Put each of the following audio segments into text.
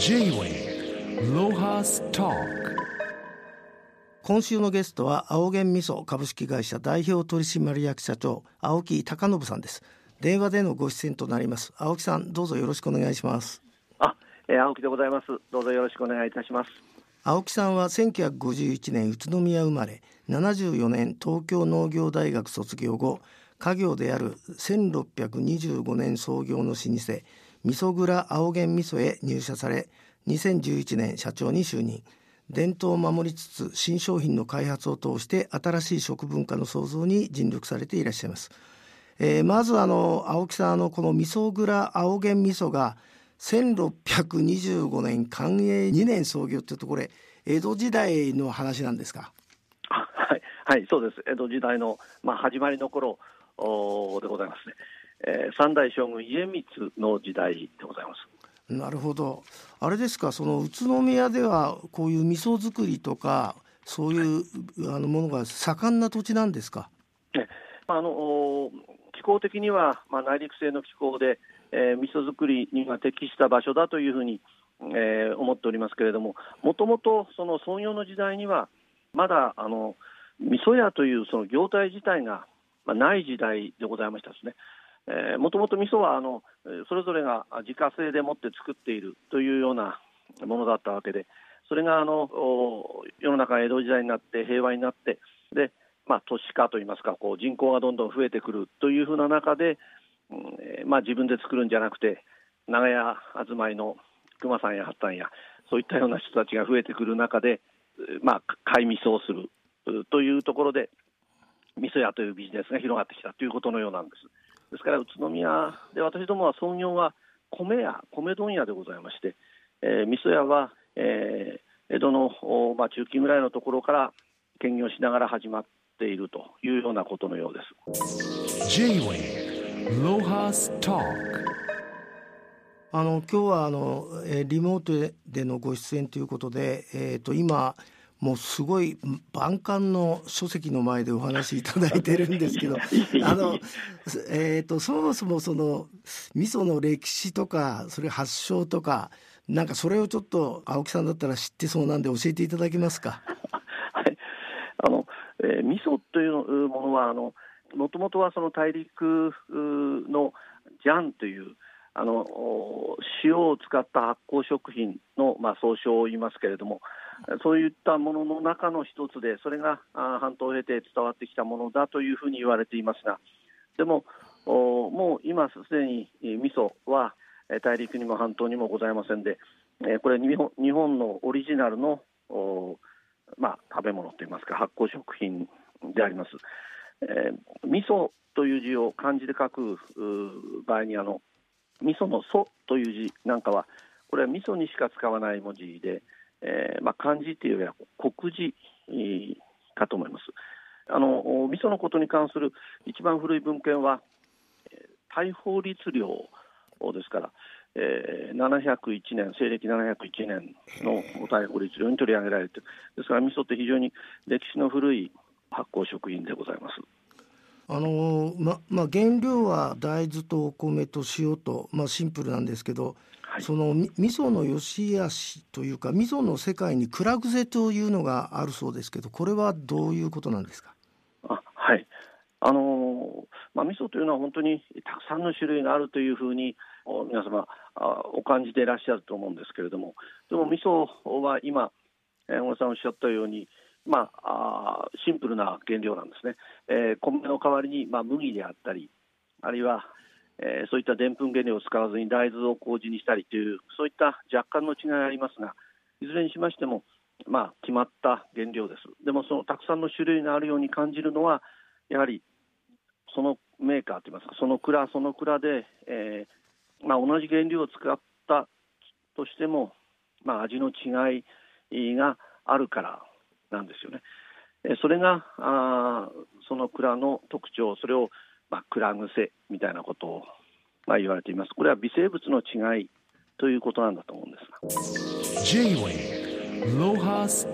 J-Way ロハスタ今週のゲストは青源味噌株式会社代表取締役社長青木隆信さんです。電話でのご出演となります。青木さんどうぞよろしくお願いします。あ、えー、青木でございます。どうぞよろしくお願いいたします。青木さんは1951年宇都宮生まれ74年東京農業大学卒業後家業である1625年創業の老舗味噌蔵青源味噌へ入社され2011年社長に就任。伝統を守りつつ新商品の開発を通して新しい食文化の創造に尽力されていらっしゃいます、えー、まずあの青木さんあのこの味噌蔵青源味噌が1625年寛永2年創業っていうとこれ江戸時代の話なんですか？はい、はい、そうです。江戸時代の、まあ、始まりの頃でございますね、えー、三代将軍家光の時代でございます。なるほど。あれですかその宇都宮ではこういう味噌作りとかそういう、あのものが盛んな土地なんですか、ねまあ、あの気候的には、まあ、内陸性の気候で、えー、味噌作りには適した場所だというふうに、えー、思っておりますけれどももともとその創業の時代にはまだあの味噌屋というその業態自体が、まあ、ない時代でございましたですね。もともと味噌はあのそれぞれが自家製でもって作っているというようなものだったわけでそれがあの世の中江戸時代になって平和になってで、まあ、都市化といいますかこう人口がどんどん増えてくるというふうな中で、うんまあ、自分で作るんじゃなくて長屋住まいの熊さんや八さんやそういったような人たちが増えてくる中で、まあ、買い味噌をするというところで味噌屋というビジネスが広がってきたということのようなんです。ですから宇都宮で私どもは創業は米屋米問屋でございまして、えー、味噌屋は、えー、江戸の、まあ、中期ぐらいのところから兼業しながら始まっているというようなことのようです。J-Way ロハスタあの今日はあのリモートでのご出演ということで、えー、と今もうすごい万感の書籍の前でお話しいただいてるんですけど あの、えーと、そもそもその味噌の歴史とかそれ発祥とかなんかそれをちょっと青木さんだったら知ってそうなんで教えていただけますか？はい、あの、えー、味噌というものはあのもともとはその大陸のジャンというあの塩を使った発酵食品の、まあ、総称を言いますけれどもそういったものの中の一つでそれが半島を経て伝わってきたものだというふうに言われていますがでももう今すでに味噌は大陸にも半島にもございませんでこれ日本日本のオリジナルのまあ、食べ物といいますか発酵食品であります。えー、味噌という字を漢字で書く場合にあの味噌の「祖」という字なんかはこれは味噌にしか使わない文字で、えーまあ、漢字というよりは国字かと思います。あの味噌のことに関する一番古い文献は大法律令ですから、えー、701年西暦701年の大法律令に取り上げられてですから味噌って非常に歴史の古い発酵食品でございます。あのままあ、原料は大豆とお米と塩と、まあ、シンプルなんですけど、はい、その味噌の良し悪しというか味噌の世界に蔵癖というのがあるそうですけどこれはどういうことなんですか？あはい。あのまあ、味噌というのは本当にたくさんの種類があるというふうに皆様お感じていらっしゃると思うんですけれども。でも味噌は今小野さんおっしゃったようにまあ、あシンプルな原料なんですね、えー、米の代わりに、まあ、麦であったりあるいは、えー、そういったでんぷん原料を使わずに大豆を麹にしたりというそういった若干の違いがありますがいずれにしましても、まあ、決まった原料ですでもそのたくさんの種類があるように感じるのはやはりそのメーカーといいますかその蔵その蔵で、えーまあ、同じ原料を使ったとしても、まあ、味の違いがあるからなんですよね。それがあその蔵の特徴それを、まあ、蔵癖みたいなことを、まあ、言われています。これは微生物の違いということなんだと思うんです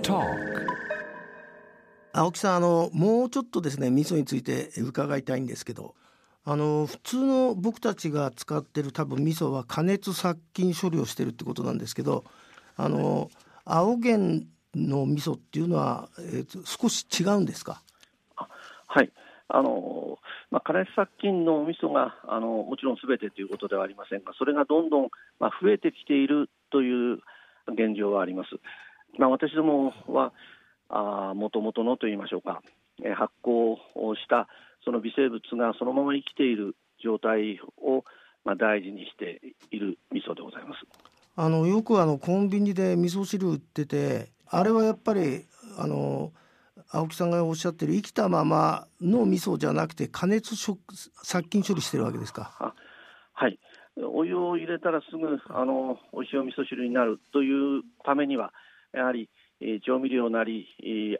青木さんあのもうちょっとですね味噌について伺いたいんですけどあの普通の僕たちが使ってる多分味噌は加熱殺菌処理をしてるってことなんですけどあの青源の味噌っていうのは、えー、少し違うんですか？はいあのまあ、加熱殺菌の味噌があのもちろんすべてということではありませんがそれがどんどん、まあ、増えてきているという現状はあります。まあ、私どもはもともとのといいましょうか、えー、発酵をしたその微生物がそのまま生きている状態を、まあ、大事にしている味噌でございますあのよくあのコンビニで味噌汁売っててあれはやっぱりあの青木さんがおっしゃってる生きたままの味噌じゃなくて加熱殺菌処理してるわけですか？はい。お湯を入れたらすぐあのおいしいお味噌汁になるというためにはやはり調味料なり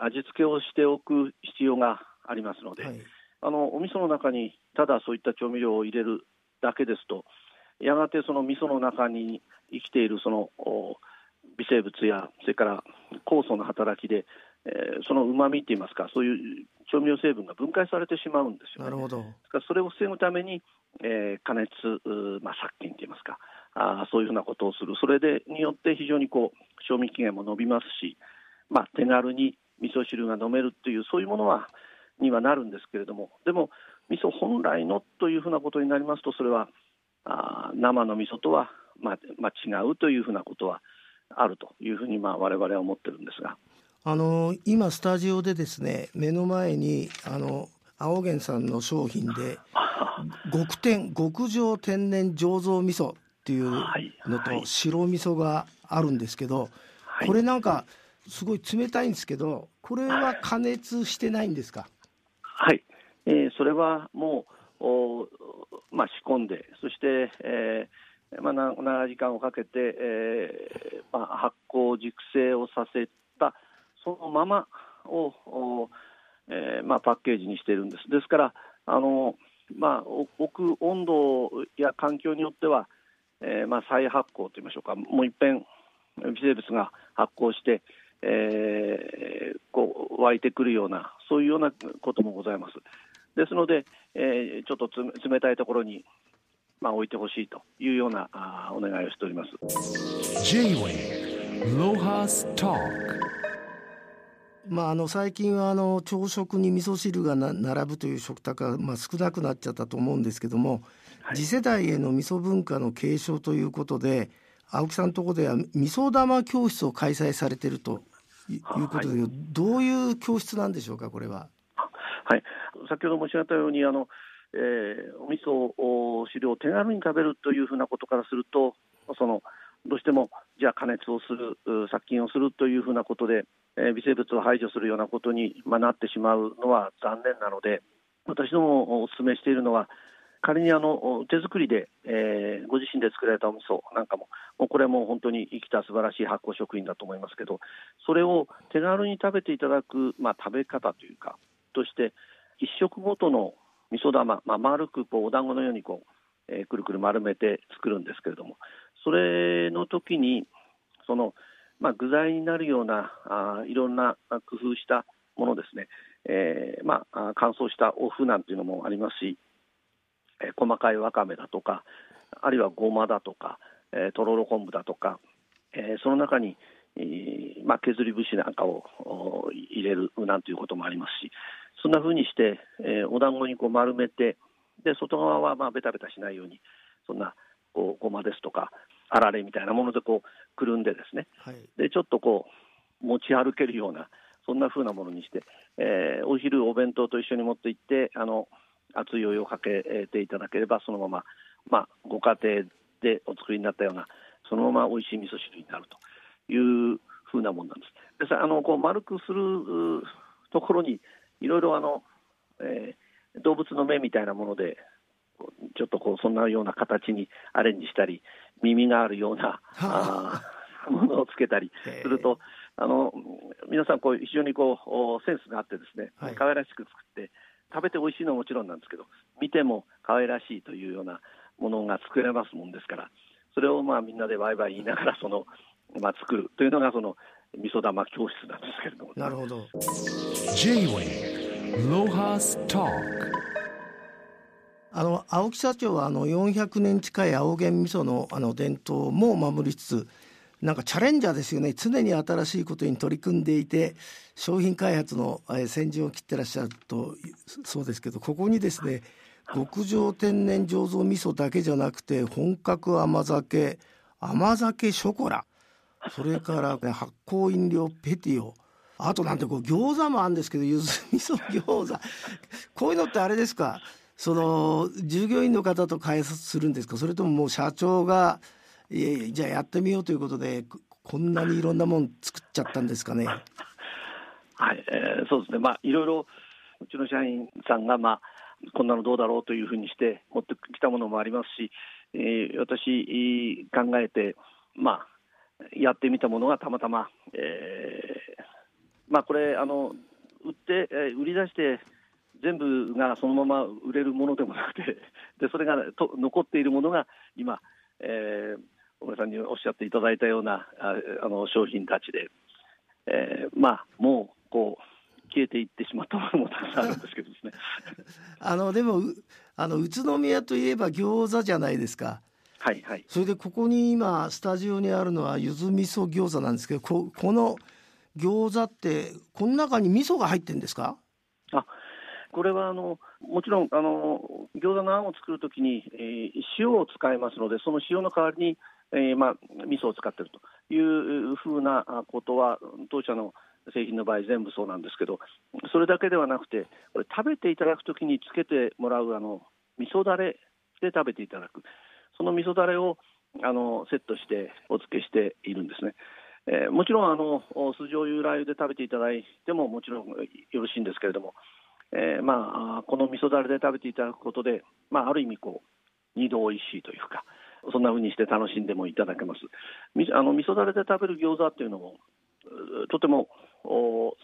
味付けをしておく必要がありますので、はい、あのお味噌の中にただそういった調味料を入れるだけですとやがてその味噌の中に生きているその微生物やそれから酵素の働きで、えー、そのうまみっていいますかそういう調味料成分が分解されてしまうんですよ、ね、なるほど。それを防ぐために、えー、加熱、まあ、殺菌といいますか。あそういうふうなことをする。それでによって非常にこう賞味期限も伸びますし、まあ、手軽に味噌汁が飲めるっていうそういうものはにはなるんですけれども。でも味噌本来のというふうなことになりますとそれはあ生の味噌とは、まあまあ、違うというふうなことはあるというふうにまあ我々は思ってるんですがあの今スタジオでですね目の前にあの青源さんの商品で 極天極上天然醸造味噌っていうのと白味噌があるんですけど、これなんかすごい冷たいんですけどこれは加熱してないんですか？はい、えー、それはもうお、まあ、仕込んでそして、えーまあ、長時間をかけて、えーまあ、発酵熟成をさせたそのままを、えーまあ、パッケージにしているんです。ですからあの、まあ、置く温度や環境によっては、えーまあ、再発酵といいましょうかもういっぺん微生物が発酵して、えー、こう湧いてくるようなそういうようなこともございます。ですので、えー、ちょっと冷たいところに、まあ、置いてほしいというようなあお願いをしております。まあ、あの最近はあの朝食に味噌汁がな並ぶという食卓がまあ少なくなっちゃったと思うんですけども、はい、次世代への味噌文化の継承ということで青木さんのところでは味噌玉教室を開催されているということで、はい、どういう教室なんでしょうかこれは。はい、先ほど申し上げたようにあの、えー、お味噌汁を手軽に食べるというふうなことからするとそのどうしてもじゃあ加熱をする殺菌をするというふうなことで、え、微生物を排除するようなことに、ま、なってしまうのは残念なので私どもお勧めしているのは仮にあの手作りで、えー、ご自身で作られたお味噌なんかももうこれも本当に生きた素晴らしい発酵食品だと思いますけどそれを手軽に食べていただく、まあ、食べ方というかとして一食ごとの味噌玉、まあ、丸くこうお団子のようにこう、えー、くるくる丸めて作るんですけれどもそれの時にその、まあ、具材になるようなあいろんな工夫したものですね、えーまあ、乾燥したお麩なんていうのもありますし、えー、細かいわかめだとかあるいはごまだとか、えー、とろろ昆布だとか、え、その中に、えまあ、削り節なんかを入れるなんていうこともありますしそんなふうにして、えー、お団子にこう丸めてで外側はまあベタベタしないようにそんなこうごまですとかあられみたいなものでこうくるんでですね、はい、でちょっとこう持ち歩けるようなそんなふうなものにして、えー、お昼お弁当と一緒に持って行ってあの熱いお湯をかけていただければそのまま、まあ、ご家庭でお作りになったようなそのまま美味しい味噌汁になるというふうなものなんです。であのこう丸くするところにいろいろあの、えー、動物の目みたいなものでちょっとこうそんなような形にアレンジしたり耳があるようなあ。ものをつけたりするとあの皆さんこう非常にこうセンスがあってですね、はい、可愛らしく作って食べて美味しいのはもちろんなんですけど見ても可愛らしいというようなものが作れますもんですからそれをまあみんなでワイワイ言いながらその、まあ、作るというのがその味噌玉教室なんですけれども、なるほど。J-Way ロハストークあの青木社長はあの400年近い青源味噌のあの伝統も守りつつなんかチャレンジャーですよね。常に新しいことに取り組んでいて商品開発の先陣を切ってらっしゃるとそうですけどここにですね極上天然醸造味噌だけじゃなくて本格甘酒甘酒ショコラそれから、ね、発酵飲料ペティオあとなんてこう餃子もあるんですけどゆず味噌餃子。こういうのってあれですか？その従業員の方と開発するんですか？それとももう社長がいやいやじゃあやってみようということでこんなにいろんなもん作っちゃったんですかね？はい、えー、そうですね、まあ、いろいろうちの社員さんが、まあ、こんなのどうだろうというふうにして持ってきたものもありますし、えー、私考えて、まあ、やってみたものがたまたま、えーまあ、これあの売って、えー、売り出して全部がそのまま売れるものでもなくて でそれがと残っているものが今、えー、小村さんにおっしゃっていただいたようなああの商品たちで、えー、まあもうこう消えていってしまったものもたくさんあるんですけどですね。あのでもあの宇都宮といえば餃子じゃないですか。はいはい、それでここに今スタジオにあるのはゆず味噌餃子なんですけどここの餃子ってこの中に味噌が入ってるんですか？あこれはあのもちろんあの餃子のあんを作るときに、えー、塩を使いますのでその塩の代わりに、えーまあ、味噌を使っているというふうなことは当社の製品の場合全部そうなんですけどそれだけではなくてこれ食べていただくときにつけてもらうあの味噌だれで食べていただくその味噌だれをあのセットしてお付けしているんですね。えー、もちろんあの酢醤油ラー油で食べていただいてももちろんよろしいんですけれどもえー、まあ、この味噌だれで食べていただくことで、まあ、ある意味こう二度おいしいというかそんなふうにして楽しんでもいただけます。あの味噌だれで食べる餃子っていうのもとても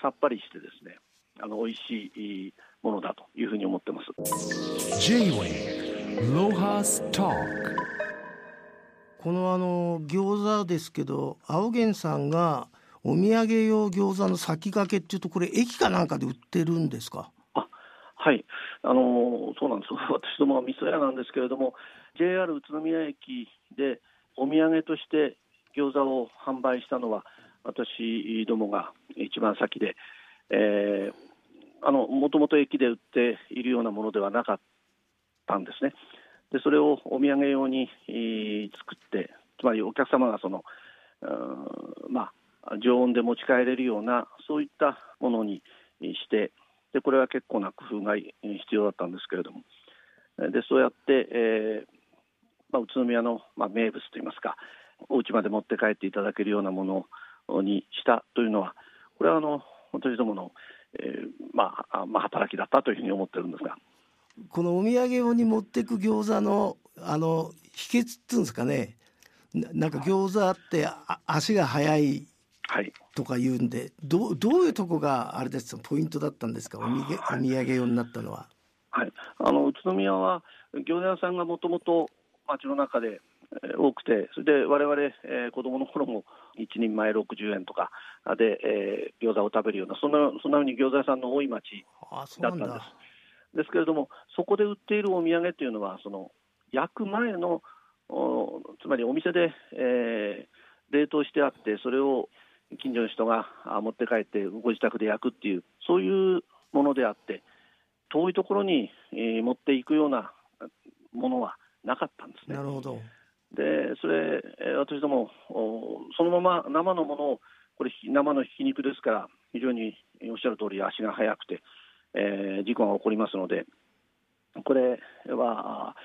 さっぱりしてですねあの美味しいものだというふうに思ってます。J-Way ロハスタこのあの餃子ですけど青源さんがお土産用餃子の先駆けっていうとこれ駅かなんかで売ってるんですか？はい、あのそうなんです、私どもは味噌屋なんですけれども、JR 宇都宮駅でお土産として餃子を販売したのは、私どもが一番先で、えー、もともと駅で売っているようなものではなかったんですね。でそれをお土産用に、作って、つまりお客様がその、まあ、常温で持ち帰れるような、そういったものにして、でこれは結構な工夫が必要だったんですけれども。でそうやって、えーまあ、宇都宮の、まあ、名物といいますかお家まで持って帰っていただけるようなものにしたというのはこれはあの私どもの、えーまあまあ、働きだったというふうに思ってるんですが。このお土産用に持っていく餃子のあの秘訣っていうんですかね。なんか餃子って足が速いとか言うんで、はい、どどういうとこがあれですポイントだったんですか？お土産、はい、お土産用になったのは。はい、あの宇都宮は餃子屋さんがもともと町の中で多くて、それで我々、えー、子供の頃も1人前60円とかで、えー、餃子を食べるような、そんなそんなふうに餃子屋さんの多い町だったんです。ですけれども、そこで売っているお土産っていうのは、その焼く前の、つまりお店で、えー、冷凍してあって、それを近所の人が持って帰ってご自宅で焼くっていうそういうものであって遠いところに、えー、持っていくようなものはなかったんですね。なるほどでそれ私どもそのまま生のものをこれ生のひき肉ですから非常におっしゃる通り足が速くて、えー、事故が起こりますのでこれは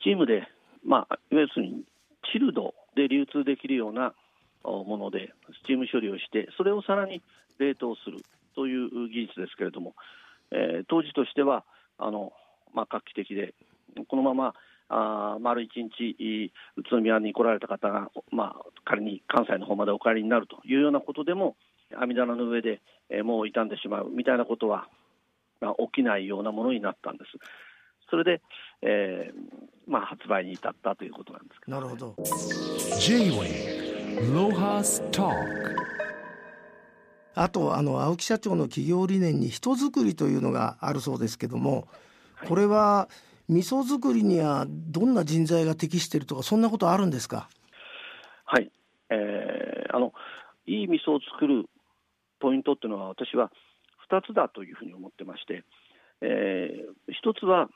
スチームで、まあ、いわゆるチルドで流通できるようなものでスチーム処理をしてそれをさらに冷凍するという技術ですけれども、えー、当時としてはあの、まあ、画期的でこのままあ丸一日宇都宮に来られた方が、まあ、仮に関西の方までお帰りになるというようなことでも網棚の上で、えー、もう傷んでしまうみたいなことは、まあ、起きないようなものになったんです。それで、えーまあ、発売に至ったということなんですけど、ね、なるほど。あとあの青木社長の企業理念に人づくりというのがあるそうですけどもこれは味噌作りにはどんな人材が適しているとかそんなことあるんですか？はい、えー、あのいい味噌を作るポイントっていうのは私は2つだというふうに思ってまして、えー、1つは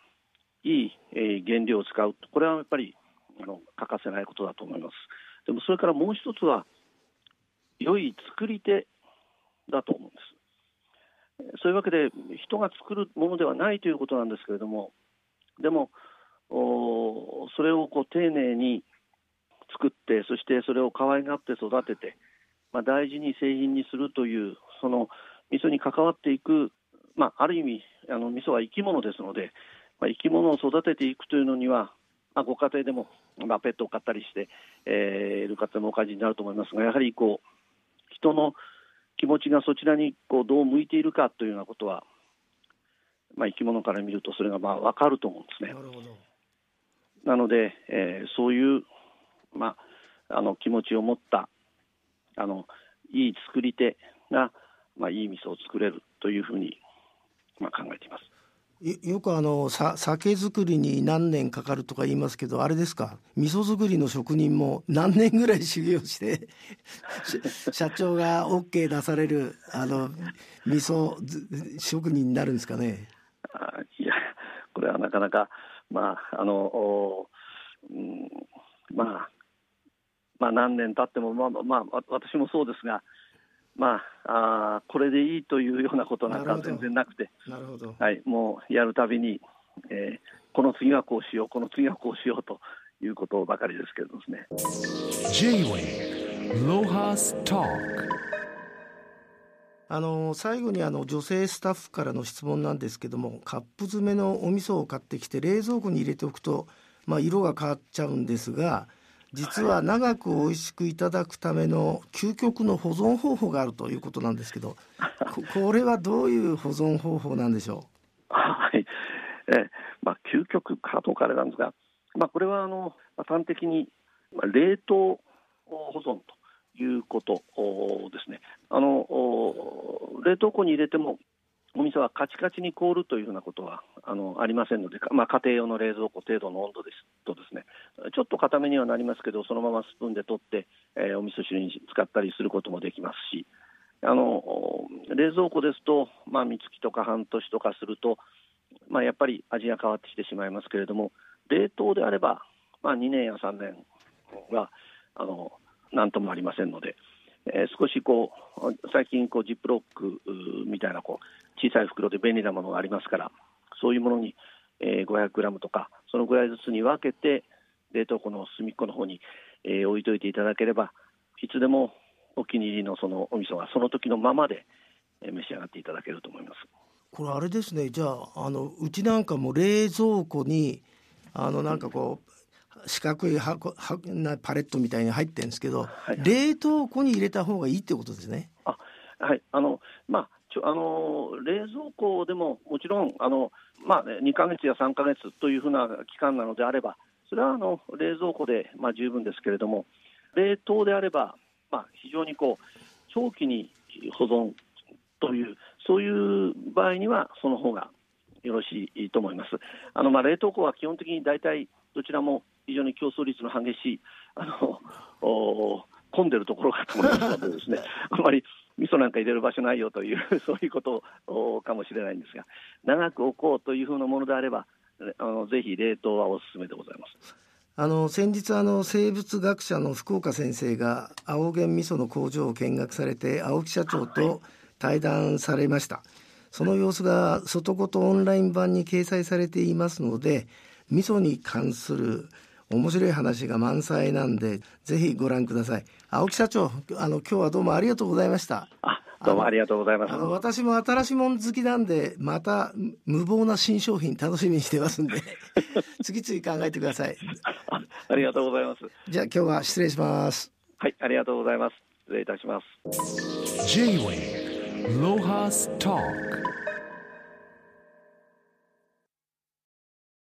いい、えー、原料を使う。これはやっぱりあの欠かせないことだと思いますでもそれからもう一つは良い作り手だと思うんです。そういうわけで人が作るものではないということなんですけれどもでもそれをこう丁寧に作ってそしてそれを可愛がって育てて、まあ、大事に製品にするというその味噌に関わっていく、まあ、ある意味あの味噌は生き物ですので、まあ、生き物を育てていくというのには、まあ、ご家庭でも、まあ、ペットを飼ったりして、えー、いる方もお感じになると思いますがやはりこう人の気持ちがそちらにこうどう向いているかというようなことは、まあ、生き物から見るとそれがまあ分かると思うんですね。なので、えー、そういう、まあ、あの気持ちを持ったあのいい作り手が、まあ、いい味噌を作れるというふうに、まあ、考えています。よくあのさ酒造りに何年かかるとか言いますけどあれですか？味噌作りの職人も何年ぐらい修行して社長が OK 出されるあの味噌職人になるんですかね？あいやこれはなかなかまああの、うん、まあまあ何年経ってもまあまあ私もそうですがまあ、あこれでいいというようなことなんか全然なくて。なるほど、はい、もうやるたびに、えー、この次はこうしようこの次はこうしようということばかりですけれどですね。あの最後にあの女性スタッフからの質問なんですけどもカップ詰めのお味噌を買ってきて冷蔵庫に入れておくと、まあ、色が変わっちゃうんですが実は長く美味しくいただくための究極の保存方法があるということなんですけど これはどういう保存方法なんでしょう？はい。えまあ、究極かどうかあれなんですが、まあ、これはあの端的に冷凍保存ということですね。あの冷凍庫に入れてもお味噌はカチカチに凍るというようなことはあのありませんので、まあ、家庭用の冷蔵庫程度の温度ですとですねちょっと固めにはなりますけどそのままスプーンで取って、えー、お味噌汁に使ったりすることもできますしあの冷蔵庫ですと、まあ、三月とか半年とかすると、まあ、やっぱり味が変わってきてしまいますけれども冷凍であれば、まあ、2年や3年はあのなんともありませんので。えー、少しこう最近こうジップロックみたいなこう小さい袋で便利なものがありますからそういうものに、えー、500グラムとかそのぐらいずつに分けて冷凍庫の隅っこの方に、えー、置いといていただければいつでもお気に入りのそのお味噌がその時のままで、えー、召し上がっていただけると思います。これあれですねじゃああのうちなんかも冷蔵庫にあのなんかこう四角い箱なパレットみたいに入ってるんですけど、はいはい、冷凍庫に入れた方がいいってことですね。あはいあのまあちょあの冷蔵庫でももちろんあの、まあね、2か月や3か月というふうな期間なのであればそれはあの冷蔵庫で、まあ、十分ですけれども冷凍であれば、まあ、非常にこう長期に保存というそういう場合にはその方がよろしいと思います。あのまあ冷凍庫は基本的に大体どちらも非常に競争率の激しいあの混んでるところかと思いますので ですねあまり味噌なんか入れる場所ないよという そういうことかもしれないんですが長く置こうというふうなものであればあのぜひ冷凍はおすすめでございます。あの先日あの生物学者の福岡先生が青源味噌の工場を見学されて青木社長と対談されました、はい、その様子が外ごとオンライン版に掲載されていますので味噌に関する面白い話が満載なんでぜひご覧ください。青木社長あの今日はどうもありがとうございました。どうもありがとうございます。あの私も新しいもの好きなんでまた無謀な新商品楽しみにしてますんで 次々考えてください。ありがとうございます。じゃあ今日は失礼します。はいありがとうございます。失礼いたします。J-Way ロハストーク